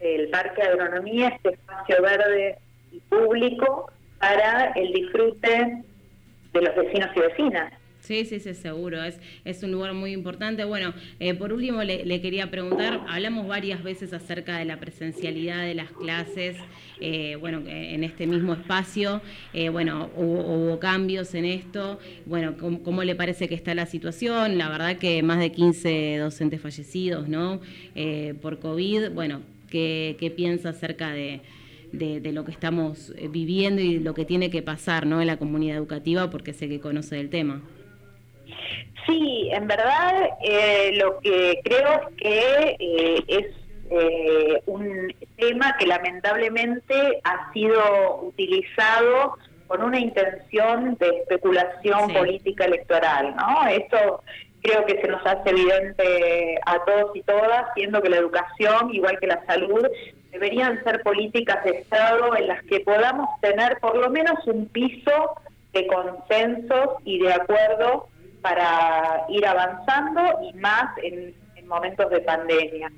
el Parque de Agronomía, este espacio verde y público para el disfrute de los vecinos y vecinas. Sí, sí, sí, seguro. Es, es un lugar muy importante. Bueno, eh, por último le, quería preguntar, hablamos varias veces acerca de la presencialidad de las clases, eh, bueno, eh, en este mismo espacio. Eh, bueno, hubo, hubo cambios en esto. Bueno, ¿cómo, le parece que está la situación? La verdad que más de 15 docentes fallecidos, ¿no? Por COVID. Bueno, ¿qué, piensa acerca de, de, de lo que estamos viviendo y lo que tiene que pasar, ¿no? En la comunidad educativa, porque sé que conoce del tema. Sí, en verdad eh, lo que creo que eh, es eh, un tema que lamentablemente ha sido utilizado con una intención de especulación Sí. política electoral, ¿no? Esto creo que se nos hace evidente a todos y todas, siendo que la educación, igual que la salud, deberían ser políticas de Estado en las que podamos tener por lo menos un piso de consensos y de acuerdo para ir avanzando y más en, en momentos de pandemia.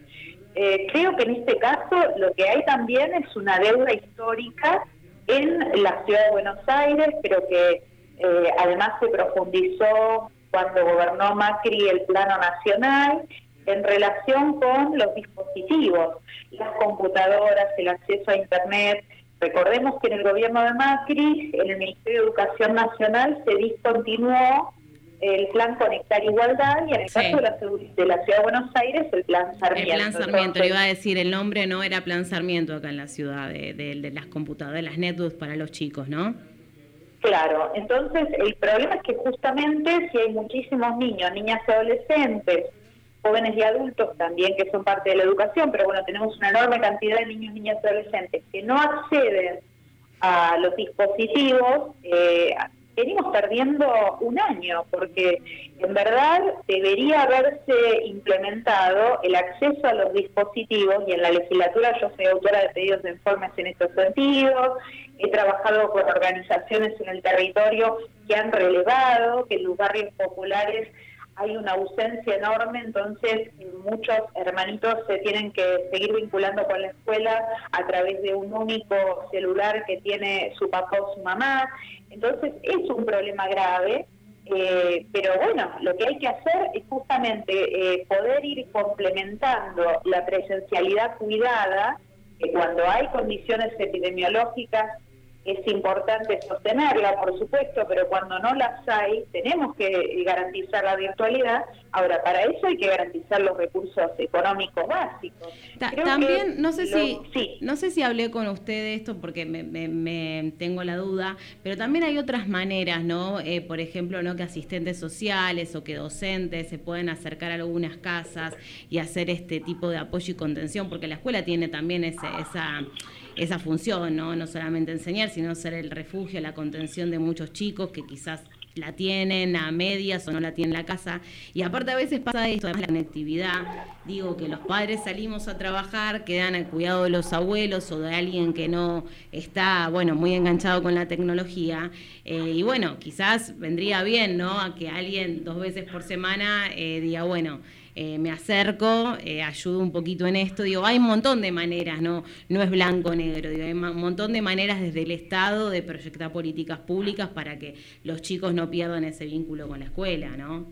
Eh, creo que en este caso lo que hay también es una deuda histórica en la ciudad de Buenos Aires, pero que eh, además se profundizó cuando gobernó Macri el plano nacional en relación con los dispositivos, las computadoras, el acceso a Internet, Recordemos que en el gobierno de Macri, en el Ministerio de Educación Nacional, se discontinuó el plan Conectar Igualdad y en el caso de la, de la, Ciudad de Buenos Aires el plan Sarmiento. El plan Sarmiento, le iba a decir, el nombre no era plan Sarmiento acá en la ciudad, de, de las computadoras, de las netbooks para los chicos, ¿no? Claro, entonces el problema es que justamente si hay muchísimos niños, niñas y adolescentes, jóvenes y adultos también que son parte de la educación, pero bueno, tenemos una enorme cantidad de niños, niñas y adolescentes que no acceden a los dispositivos, eh, venimos perdiendo un año, porque en verdad debería haberse implementado el acceso a los dispositivos y en la legislatura yo soy autora de pedidos de informes en estos sentidos, he trabajado con organizaciones en el territorio que han relevado que en los barrios populares hay una ausencia enorme, entonces muchos hermanitos se tienen que seguir vinculando con la escuela a través de un único celular que tiene su papá o su mamá. Entonces es un problema grave, eh, pero bueno, lo que hay que hacer es justamente eh, poder ir complementando la presencialidad cuidada, que cuando hay condiciones epidemiológicas es importante sostenerla, por supuesto, pero cuando no las hay, tenemos que garantizar la virtualidad. Ahora, para eso hay que garantizar los recursos económicos básicos. también, no sé si no sé si hablé con usted de esto porque me, tengo la duda, pero también hay otras maneras, ¿no? Eh, por ejemplo, no que asistentes sociales o que docentes se pueden acercar a algunas casas y hacer este tipo de apoyo y contención, porque la escuela tiene también ese, esa esa función, ¿no? No solamente enseñar, sino ser el refugio, la contención de muchos chicos que quizás la tienen a medias o no la tienen en la casa. Y aparte a veces pasa esto, además la conectividad. Digo que los padres salimos a trabajar, quedan al cuidado de los abuelos o de alguien que no está, bueno, muy enganchado con la tecnología. Eh, y bueno, quizás vendría bien, ¿no? A que alguien dos veces por semana eh, diga, bueno, eh, me acerco, eh, ayudo un poquito en esto. Digo, hay un montón de maneras, no, no es blanco-negro, digo, hay un montón de maneras desde el Estado de proyectar políticas públicas para que los chicos no pierdan ese vínculo con la escuela, ¿no?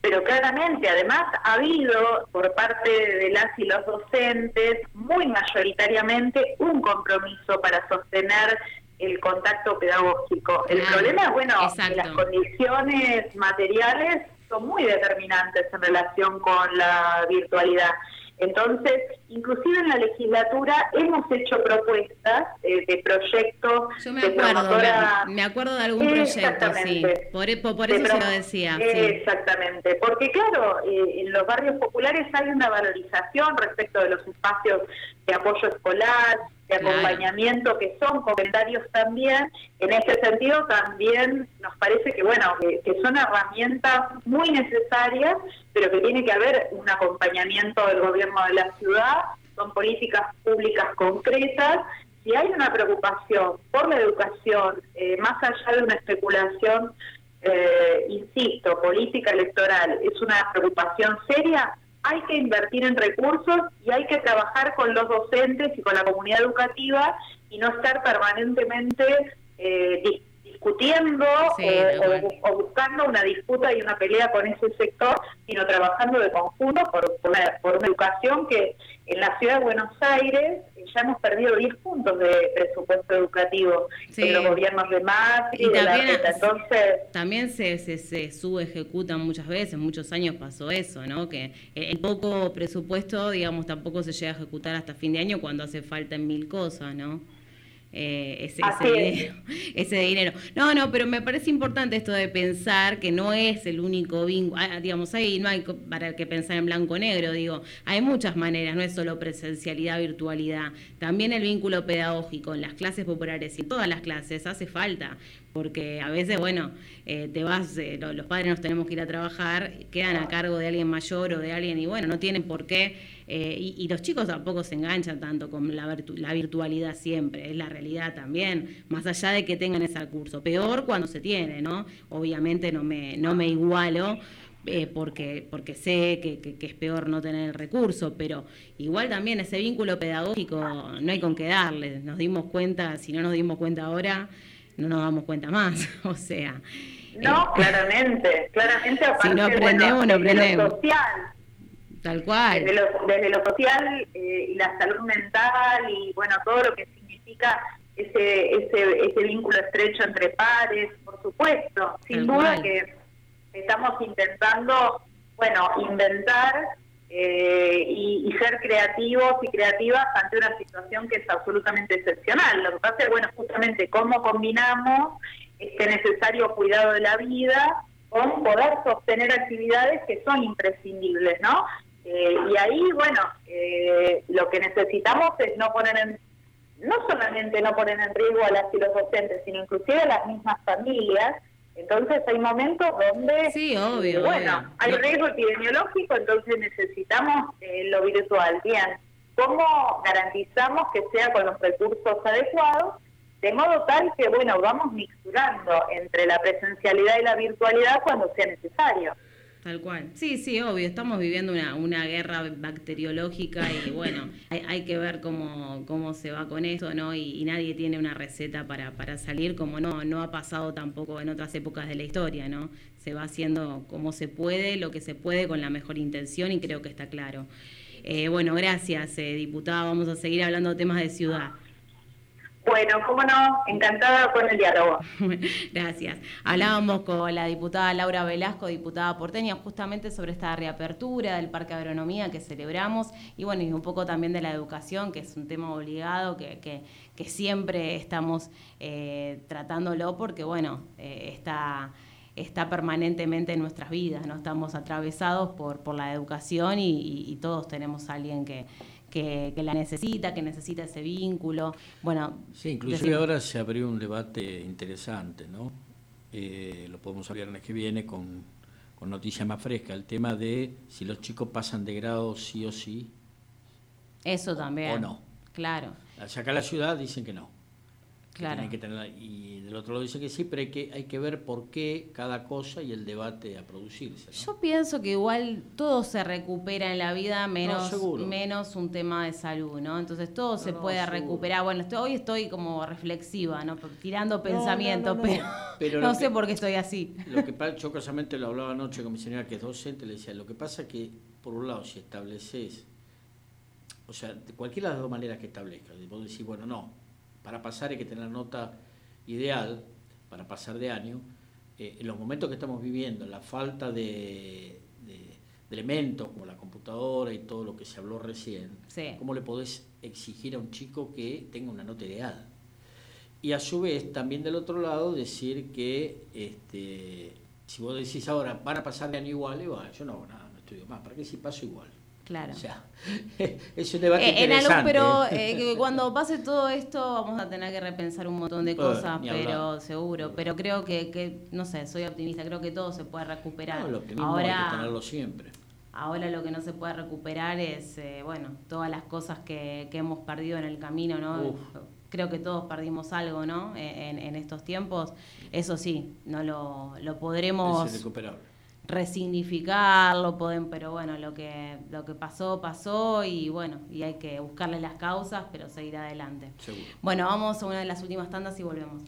Pero claramente, además, ha habido por parte de las y los docentes, muy mayoritariamente, un compromiso para sostener el contacto pedagógico. El problema, bueno, las condiciones materiales son muy determinantes en relación con la virtualidad. Entonces, inclusive en la legislatura hemos hecho propuestas eh, de proyectos Yo me acuerdo, me, acuerdo de algún proyecto, sí. Por, e, por, eso se lo decía. Exactamente, porque claro, eh, en los barrios populares hay una valorización respecto de los espacios de apoyo escolar, de acompañamiento, que son comentarios también. En ese sentido, también nos parece que, bueno, que, son herramientas muy necesarias, pero que tiene que haber un acompañamiento del gobierno de la ciudad, son políticas públicas concretas. Si hay una preocupación por la educación, eh, más allá de una especulación, eh, insisto, política electoral, es una preocupación seria, hay que invertir en recursos y hay que trabajar con los docentes y con la comunidad educativa y no estar permanentemente eh, discutiendo o, buscando una disputa y una pelea con ese sector, sino trabajando de conjunto por, por, una, educación que en la ciudad de Buenos Aires ya hemos perdido 10 puntos de presupuesto educativo en los gobiernos de Macri, y de también, la Entonces, también se, se, se subejecuta muchas veces, muchos años pasó eso, ¿no? Que el poco presupuesto, digamos, tampoco se llega a ejecutar hasta fin de año cuando hace falta en mil cosas, ¿no? Eh, ese, dinero, [LAUGHS] ese, dinero, No, no, pero me parece importante esto de pensar que no es el único vínculo, ah, digamos, ahí no hay para que pensar en blanco-negro, digo, hay muchas maneras, no es solo presencialidad, virtualidad, también el vínculo pedagógico en las clases populares y en todas las clases hace falta, porque a veces, bueno, eh, te vas, eh, los padres nos tenemos que ir a trabajar, quedan a cargo de alguien mayor o de alguien y bueno, no tienen por qué eh, y, los chicos tampoco se enganchan tanto con la, la, virtualidad siempre, es la realidad también, más allá de que tengan ese recurso. Peor cuando se tiene, ¿no? Obviamente no me, no me igualo. Eh, porque, porque sé que, es peor no tener el recurso, pero igual también ese vínculo pedagógico no hay con qué darle. Nos dimos cuenta, si no nos dimos cuenta ahora, no nos damos cuenta más. [LAUGHS] o sea. No, eh, claramente, claramente. si no aprendemos, no aprendemos. Social, Tal cual. Desde lo, desde lo social eh, y la salud mental y bueno, todo lo que significa ese, ese, ese vínculo estrecho entre pares, por supuesto. Sin Tal duda cual. que estamos intentando, bueno, inventar eh, y, y ser creativos y creativas ante una situación que es absolutamente excepcional. Lo que pasa es, bueno, justamente cómo combinamos este necesario cuidado de la vida con poder sostener actividades que son imprescindibles, ¿no? Eh, y ahí, bueno, eh, lo que necesitamos es no poner en, no solamente no poner en riesgo a las y los docentes, sino inclusive a las mismas familias. Entonces hay momentos donde, Sí, obvio, bueno, obvio. hay riesgo epidemiológico, entonces necesitamos eh, lo virtual. Bien, ¿cómo garantizamos que sea con los recursos adecuados? De modo tal que, bueno, vamos mixturando entre la presencialidad y la virtualidad cuando sea necesario. Tal cual. Sí, sí, obvio. Estamos viviendo una, una guerra bacteriológica y bueno, hay, que ver cómo, cómo se va con esto, ¿no? Y, y nadie tiene una receta para, para salir, como no, no ha pasado tampoco en otras épocas de la historia, ¿no? Se va haciendo como se puede, lo que se puede con la mejor intención y creo que está claro. Eh, bueno, gracias, eh, diputada. Vamos a seguir hablando de temas de ciudad. Bueno, cómo no, encantada con el diálogo. [LAUGHS] Gracias. Hablábamos con la diputada Laura Velasco, diputada porteña, justamente sobre esta reapertura del Parque Agronomía que celebramos y bueno, y un poco también de la educación, que es un tema obligado, que, siempre estamos eh, tratándolo porque bueno, eh, está está permanentemente en nuestras vidas, ¿no? Estamos atravesados por, la educación y- y todos tenemos a alguien que, que, que la necesita, que necesita ese vínculo. Bueno, Sí, inclusive ahora se abrió un debate interesante, ¿no? Eh, lo podemos hablar el viernes que viene con, con noticias más frescas, el tema de si los chicos pasan de grado sí o sí. Eso también. ¿O no? Claro, Acá en la ciudad dicen que no. Que claro. tienen que tener- y del otro lado dicen que sí, pero hay que, hay que ver por qué cada cosa y el debate a producirse. ¿no? Yo pienso que igual todo se recupera en la vida menos, menos un tema de salud, ¿no? Entonces todo se puede seguro. recuperar. Bueno, estoy- hoy estoy como reflexiva, ¿no? Tirando no. pero, [LAUGHS] Pero [LAUGHS] no sé que- por qué estoy así. Lo que yo casualmente lo hablaba anoche con mi señora que es docente, le decía, lo que pasa que, por un lado, si estableces, o sea, de cualquiera de las dos maneras que establezcas, vos decís, bueno, no, para pasar hay que tener la nota ideal, para pasar de año, eh, en los momentos que estamos viviendo, la falta de, de- de elementos como la computadora y todo lo que se habló recién, Sí. ¿cómo le podés exigir a un chico que tenga una nota ideal? Y a su vez, también del otro lado, decir que este, si vos decís ahora, van a pasar de año igual, y bueno, yo no hago nada, no estudio más, ¿para qué si paso igual? Claro. O sea, [LAUGHS] es un debate Eh, en algo, interesante. pero eh, [LAUGHS] cuando pase todo esto vamos a tener que repensar un montón de cosas, pero seguro. Pero creo que, que, no sé, soy optimista, creo que todo se puede recuperar. No, el optimismo hay Ahora, que tenerlo siempre. Ahora lo que no se puede recuperar es, eh, bueno, todas las cosas que, que hemos perdido en el camino, ¿no? Uf. Creo que todos perdimos algo, ¿no? En, en estos tiempos. Eso sí, no lo, lo podremos Es irrecuperable. resignificar, lo pueden, pero bueno, lo que, lo que pasó, pasó y bueno, y hay que buscarle las causas, pero seguir adelante. Seguro. Bueno, vamos a una de las últimas tandas y volvemos.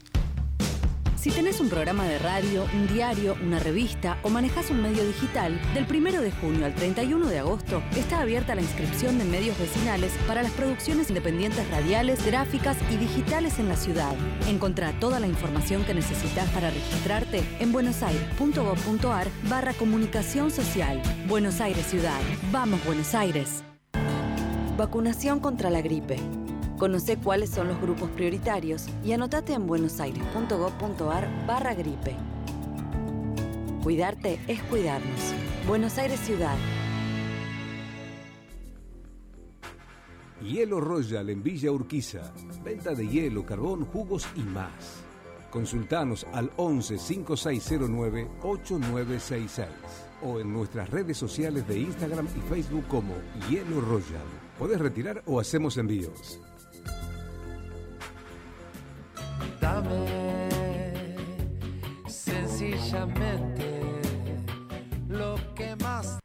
Si tenés un programa de radio, un diario, una revista o manejás un medio digital, del 1 de junio al 31 de agosto está abierta la inscripción de medios vecinales para las producciones independientes radiales, gráficas y digitales en la ciudad. Encontrá toda la información que necesitas para registrarte en buenosaires.gov.ar barra comunicación social. Buenos Aires Ciudad. Vamos Buenos Aires. Vacunación contra la gripe. Conoce cuáles son los grupos prioritarios y anotate en buenosaires.gov.ar barra gripe. Cuidarte es cuidarnos. Buenos Aires Ciudad. Hielo Royal en Villa Urquiza. Venta de hielo, carbón, jugos y más. Consultanos al 11 5609 8966 o en nuestras redes sociales de Instagram y Facebook como Hielo Royal. Podés retirar o hacemos envíos. Dame sencillamente lo que más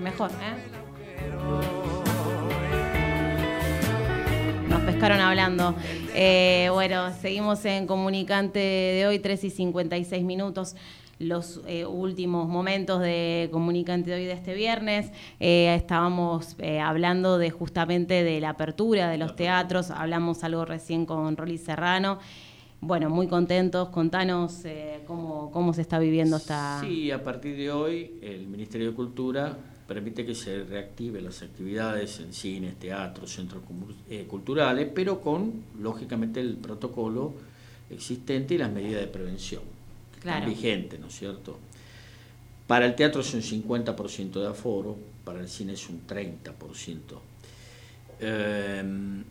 mejor, ¿eh? Nos pescaron hablando. Eh, bueno, seguimos en Comunicante de hoy, 3 y 56 minutos. Los eh, últimos momentos de Comunicante de hoy de este viernes. Eh, estábamos hablando de justamente de la apertura de los teatros. Hablamos algo recién con Rolly Serrano. Bueno, muy contentos. Contanos cómo, cómo se está viviendo esta. Sí, a partir de hoy el Ministerio de Cultura permite que se reactiven las actividades en cines, teatros, centros eh, culturales, pero con, lógicamente, el protocolo existente y las medidas de prevención que Claro. están vigentes, ¿no es cierto? Para el teatro es un 50% de aforo, para el cine es un 30%. Eh,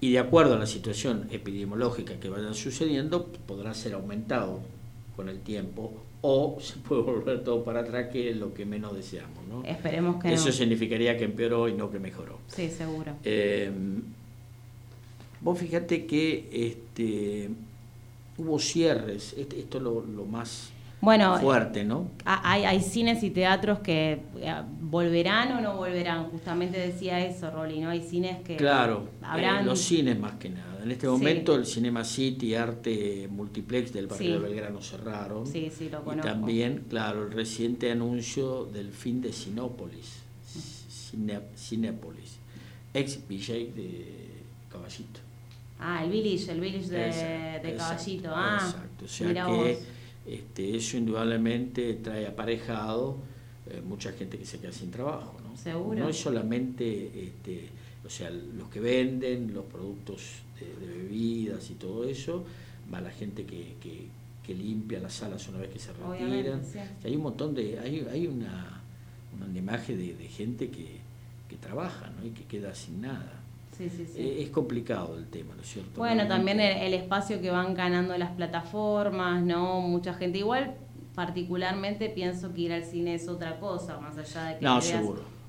y de acuerdo a la situación epidemiológica que vaya sucediendo, podrá ser aumentado con el tiempo o [LAUGHS] se puede volver todo para atrás, que es lo que menos deseamos. ¿no? Esperemos que Eso no. significaría que empeoró y no que mejoró. Sí, seguro. Eh, vos fíjate que este, hubo cierres, este- esto es lo, lo más Bueno, fuerte, ¿no? Hay, hay cines y teatros que eh, volverán o no volverán. Justamente decía eso, Rolly, ¿no? Hay cines que Claro, habrán... eh, los cines más que nada. En este Sí. momento el Cinema City, Arte Multiplex del barrio Sí. de Belgrano cerraron. Sí, sí, lo Y conozco. también, claro, el reciente anuncio del fin de Sinópolis, Cine- Cinépolis, ex VJ de Caballito. Ah, el Village, el Village de, Exacto, de exacto, Caballito. Ah, Exacto, o sea que vos. Este, eso indudablemente trae aparejado eh, mucha gente que se queda sin trabajo. ¿no? Seguro. No es solamente este, o sea, los que venden los productos de, de bebidas y todo eso, va la gente que, que, que limpia las salas una vez que se retiran. sí. O sea, hay un montón de, hay, hay una, una imagen de, de gente que, que trabaja ¿no? y que queda sin nada. Sí, sí, sí. Eh, Es complicado el tema, ¿no es cierto? Bueno, también el, el espacio que van ganando las plataformas, ¿no? Mucha gente igual, particularmente pienso que ir al cine es otra cosa, más allá de que No,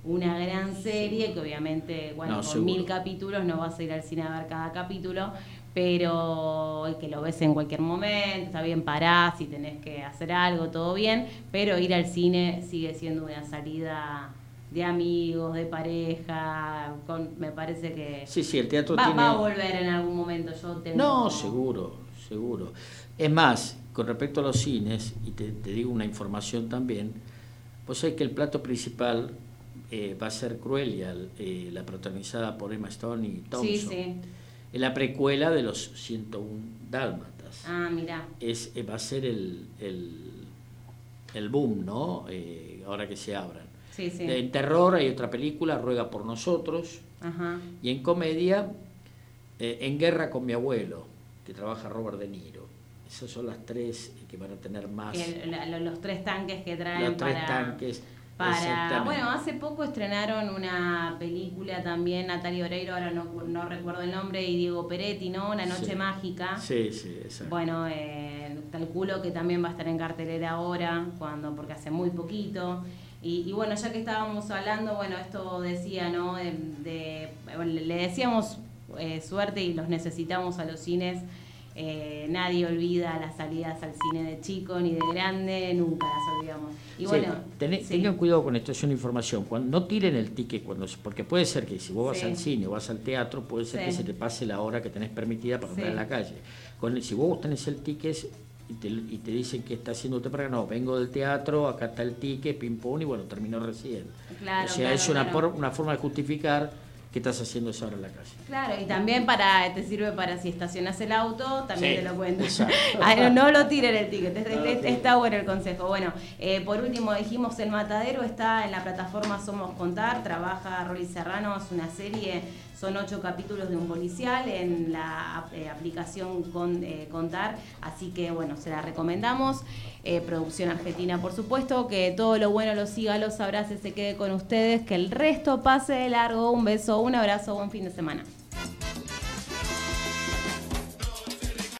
una gran serie, que obviamente, bueno, No, con seguro. mil capítulos no vas a ir al cine a ver cada capítulo, pero que lo ves en cualquier momento, está bien, parás si tenés que hacer algo, todo bien, pero ir al cine sigue siendo una salida de amigos, de pareja, con, me parece que Sí, sí, el teatro va, tiene... va a volver en algún momento, yo tengo... No, seguro, seguro. Es más, con respecto a los cines, y te, te digo una información también, vos sabés que el plato principal eh, va a ser Cruelia, eh, la protagonizada por Emma Stone y Thompson. Sí, sí. Es la precuela de los 101 Dálmatas. Ah, mira. Es, eh, va a ser el, el, el boom, ¿no? Eh, ahora que se abran. Sí, sí. En terror hay otra película, Ruega por nosotros, Ajá. y en comedia, eh, En guerra con mi abuelo, que trabaja Robert De Niro. Esas son las tres que van a tener más. El- la- lo- los tres tanques que traen los tres para... tanques. Para, bueno, hace poco estrenaron una película también, Natalia Oreiro, ahora no, no recuerdo el nombre, y Diego Peretti, ¿no? Una noche Sí. mágica. Sí, sí, exacto. Bueno, eh, calculo que también va a estar en cartelera ahora, cuando, porque hace muy poquito. Y, y bueno, ya que estábamos hablando, bueno, esto decía, ¿no? De, de- bueno, le decíamos eh, suerte y los necesitamos a los cines eh, nadie olvida las salidas al cine de chico ni de grande, nunca las olvidamos. Y Sí, bueno, tené- sí. tengan cuidado con esto, es una información. Cuando, no tiren el ticket, cuando, porque puede ser que si vos vas al cine o vas al teatro, puede ser que se te pase la hora que tenés permitida para comprar en la calle. Con el- si vos tenés el ticket y te, y te dicen que está haciendo usted para no, vengo del teatro, acá está el ticket, pim pum, y bueno, terminó recién. Claro, o sea, claro, es una, claro. por- una forma de justificar que estás haciendo esa hora en la calle. Claro, y también para te sirve para si estacionas el auto, también Sí, te lo cuento. [LAUGHS] no, no lo tiren el ticket, es- No lo es- tiren. está bueno el consejo. Bueno, eh, por último dijimos El Matadero está en la plataforma Somos Contar, trabaja Rolly Serrano, es una serie, son ocho capítulos de un policial en la eh, aplicación con, eh, Contar, así que bueno, se la recomendamos. Eh, producción argentina, por supuesto, que todo lo bueno lo siga, los abrace, se quede con ustedes, que el resto pase de largo. Un beso, un abrazo, buen fin de semana.